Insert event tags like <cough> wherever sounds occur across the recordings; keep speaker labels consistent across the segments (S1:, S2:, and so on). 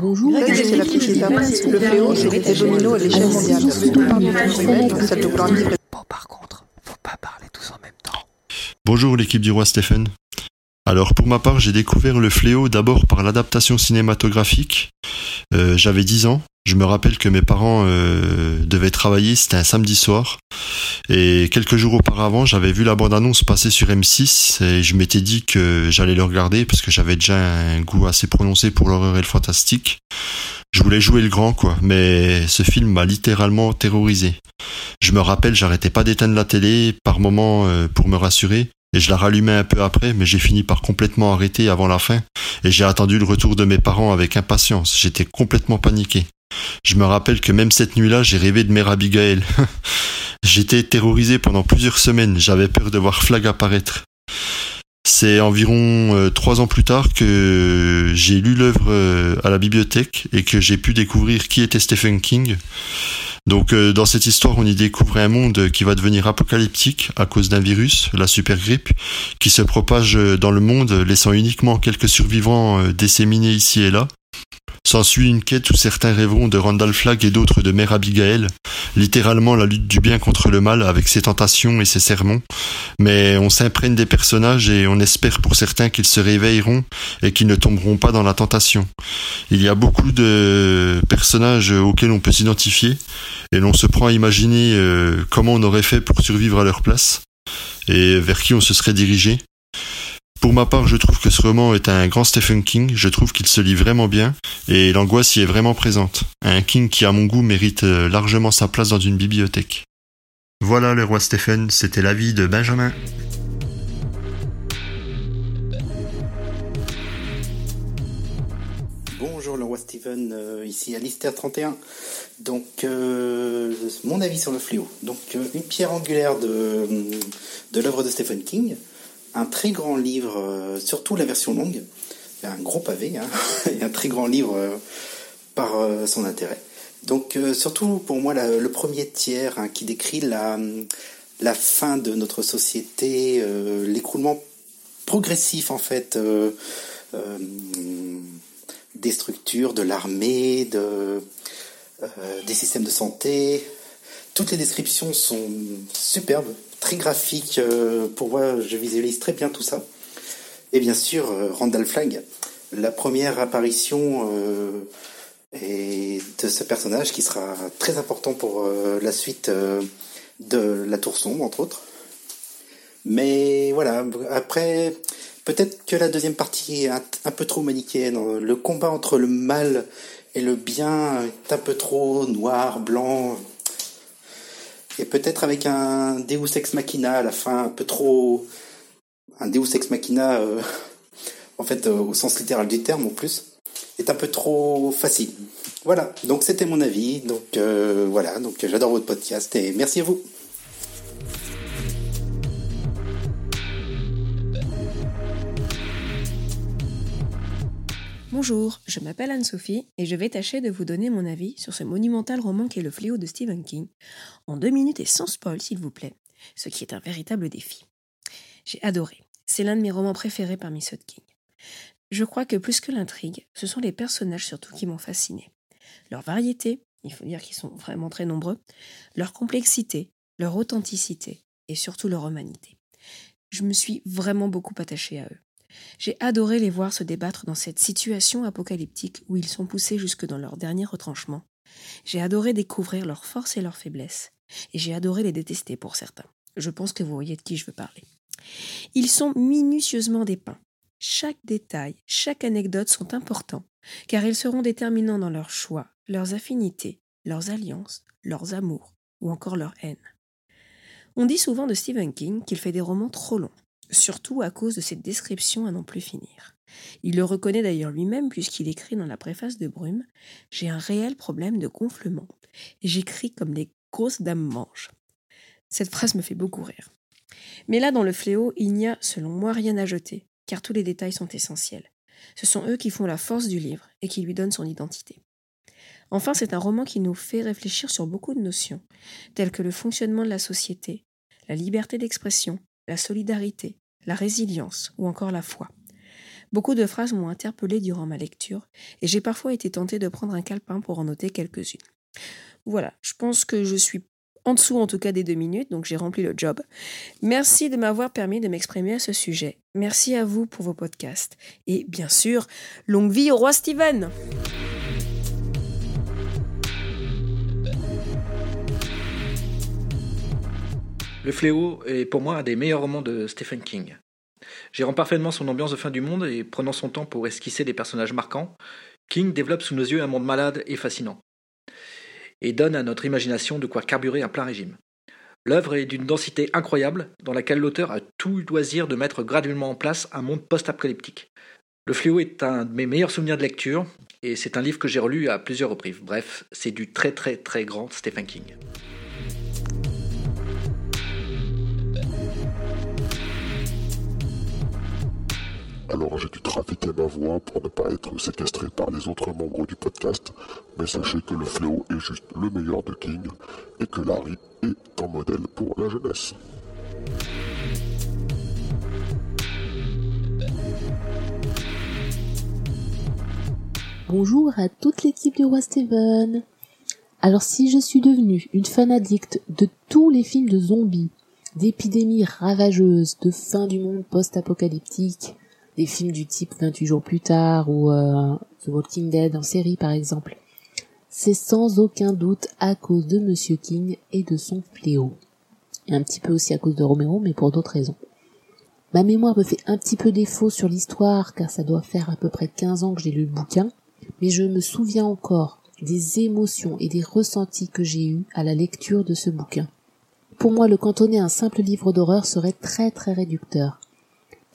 S1: Bonjour, c'est la petite Le fléau, c'est l'effet domino à l'échelle mondiale.
S2: Bon, par contre, faut pas parler tous en même temps.
S3: Bonjour l'équipe du roi Stephen. Alors pour ma part, j'ai découvert le fléau d'abord par l'adaptation cinématographique. Euh, J'avais 10 ans. Je me rappelle que mes parents euh, devaient travailler, c'était un samedi soir. Et quelques jours auparavant, j'avais vu la bande-annonce passer sur M6 et je m'étais dit que j'allais le regarder parce que j'avais déjà un goût assez prononcé pour l'horreur et le fantastique. Je voulais jouer le grand, quoi. Mais ce film m'a littéralement terrorisé. Je me rappelle, j'arrêtais pas d'éteindre la télé par moments euh, pour me rassurer et je la rallumais un peu après, mais j'ai fini par complètement arrêter avant la fin, et j'ai attendu le retour de mes parents avec impatience. J'étais complètement paniqué. Je me rappelle que même cette nuit-là, j'ai rêvé de Mère Abigail. <laughs> J'étais terrorisé pendant plusieurs semaines, j'avais peur de voir Flag apparaître. C'est environ euh, trois ans plus tard que j'ai lu l'œuvre euh, à la bibliothèque et que j'ai pu découvrir qui était Stephen King. Donc euh, dans cette histoire, on y découvre un monde qui va devenir apocalyptique à cause d'un virus, la super grippe, qui se propage dans le monde, laissant uniquement quelques survivants disséminés ici et là. S'ensuit une quête où certains rêveront de Randall Flagg et d'autres de Mère Abigail, littéralement la lutte du bien contre le mal avec ses tentations et ses sermons. Mais on s'imprègne des personnages et on espère pour certains qu'ils se réveilleront et qu'ils ne tomberont pas dans la tentation. Il y a beaucoup de personnages auxquels on peut s'identifier et l'on se prend à imaginer euh, comment on aurait fait pour survivre à leur place et vers qui on se serait dirigé. Pour ma part, je trouve que ce roman est un grand Stephen King, je trouve qu'il se lit vraiment bien, et l'angoisse y est vraiment présente. Un King qui, à mon goût, mérite euh, largement sa place dans une bibliothèque. Voilà le roi Stephen, c'était l'avis de Benjamin.
S4: Bonjour le roi Steven, euh, ici Alistair 31. Donc euh, mon avis sur le fléau. Donc euh, une pierre angulaire de, de l'œuvre de Stephen King, un très grand livre, euh, surtout la version longue, un gros pavé, hein, <laughs> et un très grand livre euh, par euh, son intérêt. Donc surtout pour moi le premier tiers hein, qui décrit la, fin de notre société, l'écroulement progressif en fait des structures, de l'armée, de, des systèmes de santé. Toutes les descriptions sont superbes, très graphiques. euh, pour moi, je visualise très bien tout ça. Et bien sûr, euh, Randall Flagg, la première apparition euh, de ce personnage qui sera très important pour la suite de La Tour Sombre, entre autres. Mais voilà, après, peut-être que la deuxième partie est un, un peu trop manichéenne. Le combat entre le mal et le bien est un peu trop noir, blanc. Et peut-être avec un Deus Ex Machina à la fin, un peu trop... Un Deus Ex Machina, euh, <laughs> en fait, euh, au sens littéral du terme en plus, est un peu trop facile. Voilà, donc c'était mon avis. Donc euh, voilà, donc j'adore votre podcast et merci à vous.
S5: Bonjour, je m'appelle Anne-Sophie et je vais tâcher de vous donner mon avis sur ce monumental roman qu'est Le Fléau de Stephen King, en deux minutes et sans spoil s'il vous plaît, ce qui est un véritable défi. J'ai adoré, c'est l'un de mes romans préférés parmi ceux de King. Je crois que plus que l'intrigue, ce sont les personnages surtout qui m'ont fasciné. Leur variété, il faut dire qu'ils sont vraiment très nombreux, leur complexité, leur authenticité et surtout leur humanité. Je me suis vraiment beaucoup attachée à eux. J'ai adoré les voir se débattre dans cette situation apocalyptique où ils sont poussés jusque dans leur dernier retranchement. J'ai adoré découvrir leurs forces et leurs faiblesses. Et j'ai adoré les détester pour certains. Je pense que vous voyez de qui je veux parler. Ils sont minutieusement dépeints. Chaque détail, chaque anecdote sont importants, car ils seront déterminants dans leurs choix, leurs affinités, leurs alliances, leurs amours ou encore leur haine. On dit souvent de Stephen King qu'il fait des romans trop longs surtout à cause de cette description à n'en plus finir. Il le reconnaît d'ailleurs lui-même puisqu'il écrit dans la préface de Brume J'ai un réel problème de gonflement. et J'écris comme les grosses dames mangent. Cette phrase me fait beaucoup rire. Mais là, dans le fléau, il n'y a, selon moi, rien à jeter, car tous les détails sont essentiels. Ce sont eux qui font la force du livre et qui lui donnent son identité. Enfin, c'est un roman qui nous fait réfléchir sur beaucoup de notions, telles que le fonctionnement de la société, la liberté d'expression, la solidarité, la résilience ou encore la foi. Beaucoup de phrases m'ont interpellé durant ma lecture et j'ai parfois été tentée de prendre un calepin pour en noter quelques-unes. Voilà, je pense que je suis en dessous en tout cas des deux minutes, donc j'ai rempli le job. Merci de m'avoir permis de m'exprimer à ce sujet. Merci à vous pour vos podcasts. Et bien sûr, longue vie au roi Steven
S6: Le Fléau est pour moi un des meilleurs romans de Stephen King. Gérant parfaitement son ambiance de fin du monde et prenant son temps pour esquisser des personnages marquants, King développe sous nos yeux un monde malade et fascinant. Et donne à notre imagination de quoi carburer un plein régime. L'œuvre est d'une densité incroyable dans laquelle l'auteur a tout loisir de mettre graduellement en place un monde post-apocalyptique. Le Fléau est un de mes meilleurs souvenirs de lecture et c'est un livre que j'ai relu à plusieurs reprises. Bref, c'est du très très très grand Stephen King.
S7: Alors j'ai dû trafiquer ma voix pour ne pas être séquestré par les autres membres du podcast, mais sachez que le fléau est juste le meilleur de King et que Larry est un modèle pour la jeunesse.
S8: Bonjour à toute l'équipe du Roi Steven. Alors si je suis devenue une fan addict de tous les films de zombies, d'épidémies ravageuses, de fin du monde post-apocalyptique, des films du type 28 jours plus tard ou euh, The Walking Dead en série par exemple. C'est sans aucun doute à cause de Monsieur King et de son fléau. Et un petit peu aussi à cause de Romero, mais pour d'autres raisons. Ma mémoire me fait un petit peu défaut sur l'histoire, car ça doit faire à peu près 15 ans que j'ai lu le bouquin, mais je me souviens encore des émotions et des ressentis que j'ai eus à la lecture de ce bouquin. Pour moi, le cantonner à un simple livre d'horreur serait très très réducteur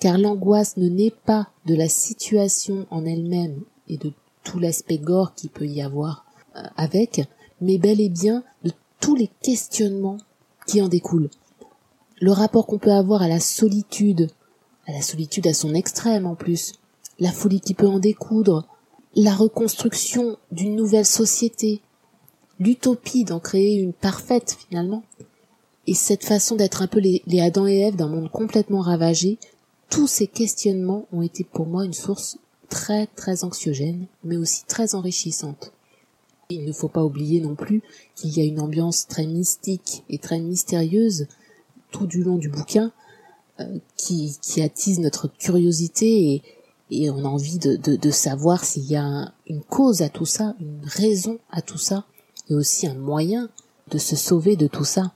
S8: car l'angoisse ne naît pas de la situation en elle-même et de tout l'aspect gore qu'il peut y avoir euh, avec, mais bel et bien de tous les questionnements qui en découlent. Le rapport qu'on peut avoir à la solitude, à la solitude à son extrême en plus, la folie qui peut en découdre, la reconstruction d'une nouvelle société, l'utopie d'en créer une parfaite finalement, et cette façon d'être un peu les, les Adam et Ève d'un monde complètement ravagé, tous ces questionnements ont été pour moi une source très très anxiogène, mais aussi très enrichissante. Il ne faut pas oublier non plus qu'il y a une ambiance très mystique et très mystérieuse tout du long du bouquin euh, qui, qui attise notre curiosité et, et on a envie de, de, de savoir s'il y a une cause à tout ça, une raison à tout ça, et aussi un moyen de se sauver de tout ça.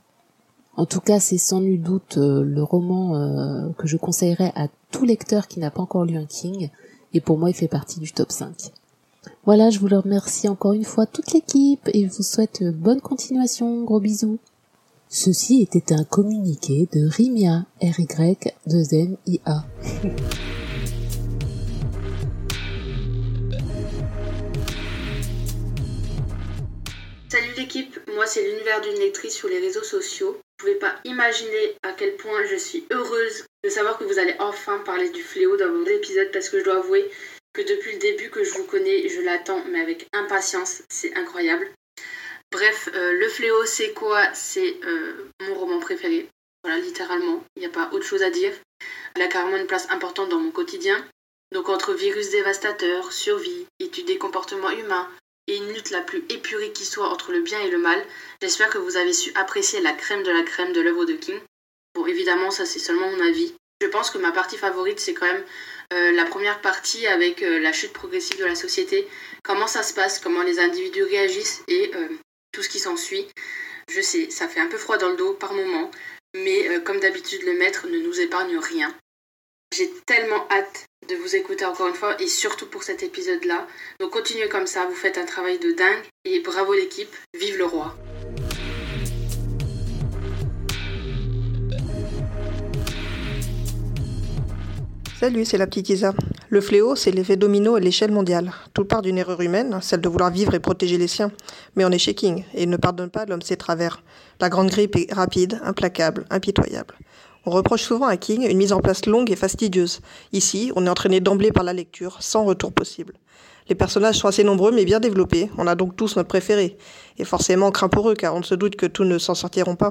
S8: En tout cas, c'est sans nul doute euh, le roman euh, que je conseillerais à tout lecteur qui n'a pas encore lu un King, et pour moi, il fait partie du top 5. Voilà, je vous remercie encore une fois toute l'équipe et vous souhaite bonne continuation. Gros bisous. Ceci était un communiqué de Rimia, RY, 2 IA.
S9: Salut l'équipe, moi c'est l'univers d'une lectrice sur les réseaux sociaux. Vous pouvez pas imaginer à quel point je suis heureuse de savoir que vous allez enfin parler du fléau dans mon épisode parce que je dois avouer que depuis le début que je vous connais, je l'attends mais avec impatience, c'est incroyable. Bref, euh, Le Fléau, c'est quoi? C'est euh, mon roman préféré. Voilà, littéralement, il n'y a pas autre chose à dire. Elle a carrément une place importante dans mon quotidien. Donc entre virus dévastateurs, survie, études des comportements humains, et une lutte la plus épurée qui soit entre le bien et le mal. J'espère que vous avez su apprécier la crème de la crème de l'œuvre de King. Bon, évidemment, ça c'est seulement mon avis. Je pense que ma partie favorite, c'est quand même euh, la première partie avec euh, la chute progressive de la société. Comment ça se passe, comment les individus réagissent et euh, tout ce qui s'ensuit. Je sais, ça fait un peu froid dans le dos par moment, mais comme d'habitude, le maître ne nous épargne rien. J'ai tellement hâte de vous écouter encore une fois et surtout pour cet épisode-là. Donc continuez comme ça, vous faites un travail de dingue et bravo l'équipe, vive le roi.
S1: Salut, c'est la petite Isa. Le fléau, c'est l'effet domino à l'échelle mondiale. Tout part d'une erreur humaine, celle de vouloir vivre et protéger les siens. Mais on est chez King, et ne pardonne pas l'homme ses travers. La grande grippe est rapide, implacable, impitoyable. On reproche souvent à King une mise en place longue et fastidieuse. Ici, on est entraîné d'emblée par la lecture, sans retour possible. Les personnages sont assez nombreux mais bien développés, on a donc tous notre préféré. Et forcément on craint pour eux car on se doute que tous ne s'en sortiront pas.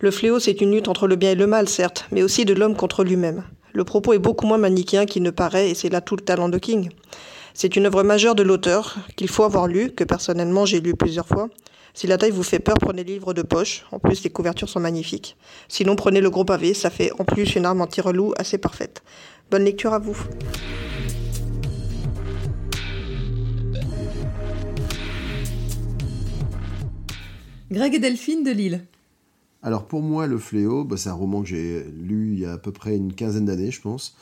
S1: Le fléau c'est une lutte entre le bien et le mal certes, mais aussi de l'homme contre lui-même. Le propos est beaucoup moins manichéen qu'il ne paraît et c'est là tout le talent de King. C'est une œuvre majeure de l'auteur qu'il faut avoir lu, que personnellement j'ai lu plusieurs fois. Si la taille vous fait peur, prenez le livre de poche. En plus, les couvertures sont magnifiques. Sinon, prenez le gros pavé, ça fait en plus une arme anti-relou assez parfaite. Bonne lecture à vous.
S10: Greg et Delphine de Lille.
S11: Alors pour moi, Le Fléau, bah, c'est un roman que j'ai lu il y a à peu près une quinzaine d'années, je pense.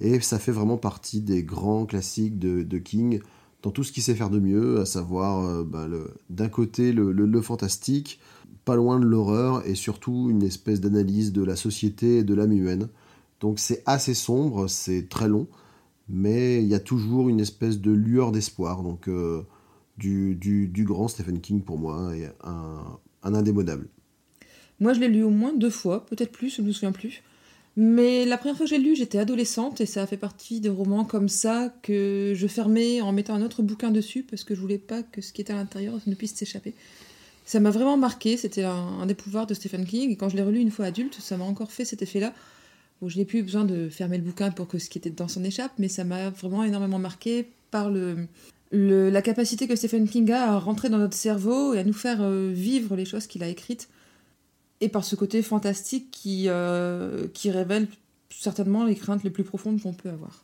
S11: Et ça fait vraiment partie des grands classiques de, de King dans tout ce qu'il sait faire de mieux, à savoir euh, bah, d'un côté le, fantastique, pas loin de l'horreur, et surtout une espèce d'analyse de la société et de l'âme humaine. Donc c'est assez sombre, c'est très long, mais il y a toujours une espèce de lueur d'espoir. Donc euh, du, du, grand Stephen King pour moi, et un, un indémodable.
S10: Moi je l'ai lu au moins deux fois, peut-être plus, je ne me souviens plus. Mais la première fois que j'ai lu, j'étais adolescente et ça a fait partie des romans comme ça que je fermais en mettant un autre bouquin dessus parce que je voulais pas que ce qui était à l'intérieur ne puisse s'échapper. Ça m'a vraiment marqué, c'était un, des pouvoirs de Stephen King et quand je l'ai relu une fois adulte, ça m'a encore fait cet effet-là. Je n'ai plus besoin de fermer le bouquin pour que ce qui était dedans s'en échappe, mais ça m'a vraiment énormément marqué par le, la capacité que Stephen King a à rentrer dans notre cerveau et à nous faire euh, vivre les choses qu'il a écrites et par ce côté fantastique qui, euh, qui révèle certainement les craintes les plus profondes qu'on peut avoir.